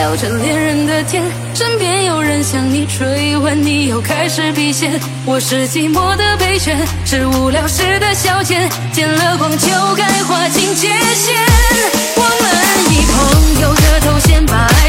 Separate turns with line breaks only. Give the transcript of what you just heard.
聊着恋人的天身边有人向你追问你又开始避嫌。我是寂寞的备选是无聊时的消遣。见了光就该划清界限我们以朋友的头衔把爱